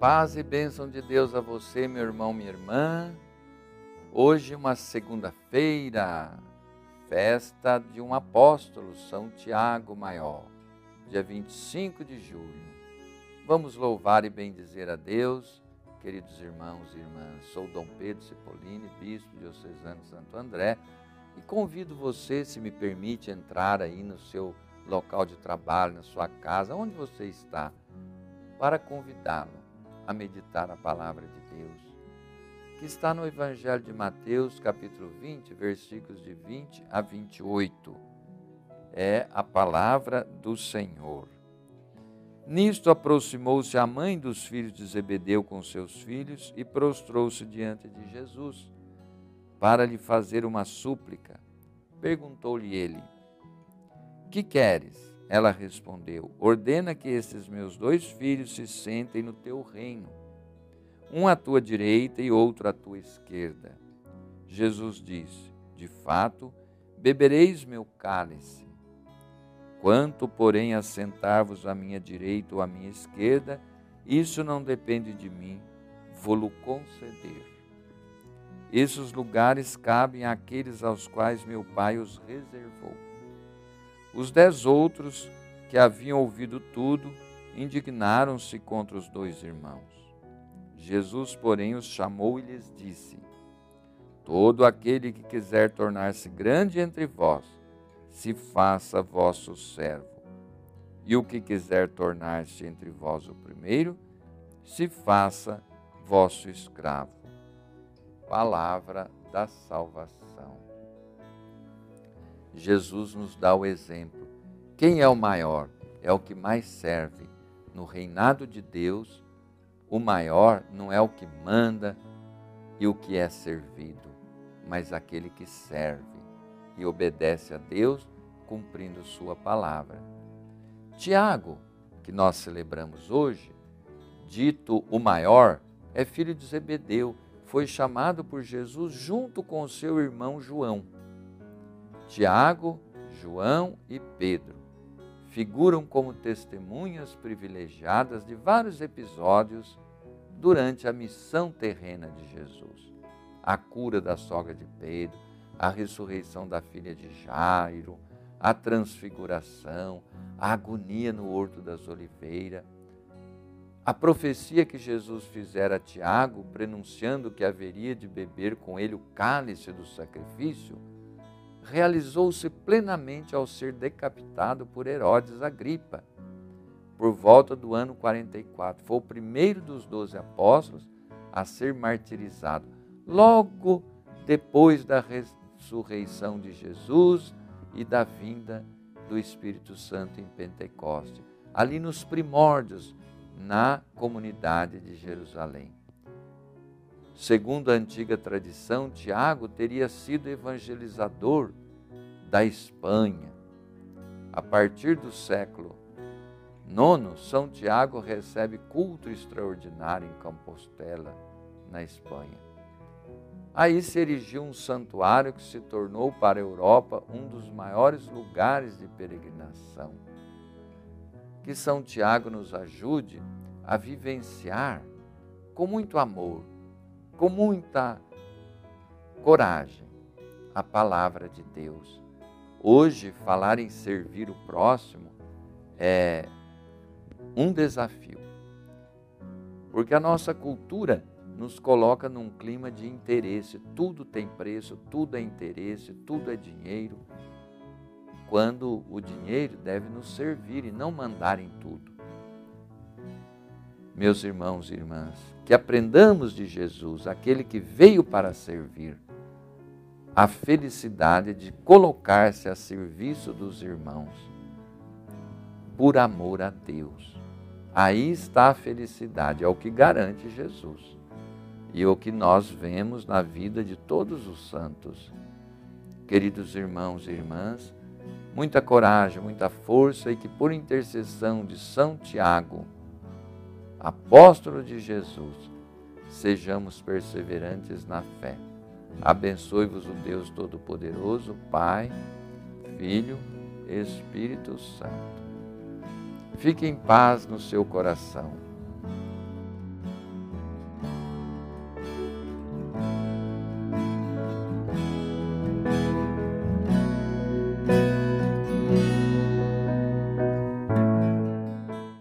Paz e bênção de Deus a você, meu irmão, minha irmã. Hoje, uma segunda-feira, festa de um apóstolo, São Tiago Maior, dia 25 de julho. Vamos louvar e bendizer a Deus, queridos irmãos e irmãs. Sou Dom Pedro Cipollini, bispo diocesano de Santo André, e convido você, se me permite, entrar aí no seu local de trabalho, na sua casa, onde você está, para convidá-lo a meditar a palavra de Deus, que está no Evangelho de Mateus, capítulo 20, versículos de 20 a 28. É a palavra do Senhor. Nisto aproximou-se a mãe dos filhos de Zebedeu com seus filhos e prostrou-se diante de Jesus para lhe fazer uma súplica. Perguntou-lhe ele: Que queres? Ela respondeu: Ordena que esses meus dois filhos se sentem no teu reino, um à tua direita e outro à tua esquerda. Jesus disse: De fato, bebereis meu cálice. Quanto, porém, a sentar-vos à minha direita ou à minha esquerda, isso não depende de mim, vou-lo conceder. Esses lugares cabem àqueles aos quais meu Pai os reservou. Os dez outros que haviam ouvido tudo indignaram-se contra os dois irmãos. Jesus, porém, os chamou e lhes disse: Todo aquele que quiser tornar-se grande entre vós, se faça vosso servo. E o que quiser tornar-se entre vós o primeiro, se faça vosso escravo. Palavra da salvação. Jesus nos dá o exemplo. Quem é o maior? É o que mais serve. No reinado de Deus, o maior não é o que manda e o que é servido, mas aquele que serve e obedece a Deus cumprindo Sua palavra. Tiago, que nós celebramos hoje, dito o maior, é filho de Zebedeu, foi chamado por Jesus junto com seu irmão João. Tiago, João e Pedro figuram como testemunhas privilegiadas de vários episódios durante a missão terrena de Jesus. A cura da sogra de Pedro, a ressurreição da filha de Jairo, a transfiguração, a agonia no Horto das Oliveiras, a profecia que Jesus fizera a Tiago, prenunciando que haveria de beber com ele o cálice do sacrifício, realizou-se plenamente ao ser decapitado por Herodes Agripa, por volta do ano 44. Foi o primeiro dos doze apóstolos a ser martirizado, logo depois da ressurreição de Jesus e da vinda do Espírito Santo em Pentecoste, ali nos primórdios, na comunidade de Jerusalém. Segundo a antiga tradição, Tiago teria sido evangelizador da Espanha. A partir do século IX, São Tiago recebe culto extraordinário em Compostela, na Espanha. Aí se erigiu um santuário que se tornou para a Europa um dos maiores lugares de peregrinação. Que São Tiago nos ajude a vivenciar com muito amor com muita coragem a palavra de Deus. Hoje, falar em servir o próximo é um desafio, porque a nossa cultura nos coloca num clima de interesse. Tudo tem preço, tudo é interesse, tudo é dinheiro. Quando o dinheiro deve nos servir e não mandar em tudo meus irmãos e irmãs, que aprendamos de Jesus, aquele que veio para servir, a felicidade de colocar-se a serviço dos irmãos, por amor a Deus. Aí está a felicidade, é o que garante Jesus e é o que nós vemos na vida de todos os santos. Queridos irmãos e irmãs, muita coragem, muita força e que por intercessão de São Tiago, apóstolo de Jesus, sejamos perseverantes na fé. Abençoe-vos o Deus Todo-Poderoso, Pai, Filho, Espírito Santo. Fique em paz no seu coração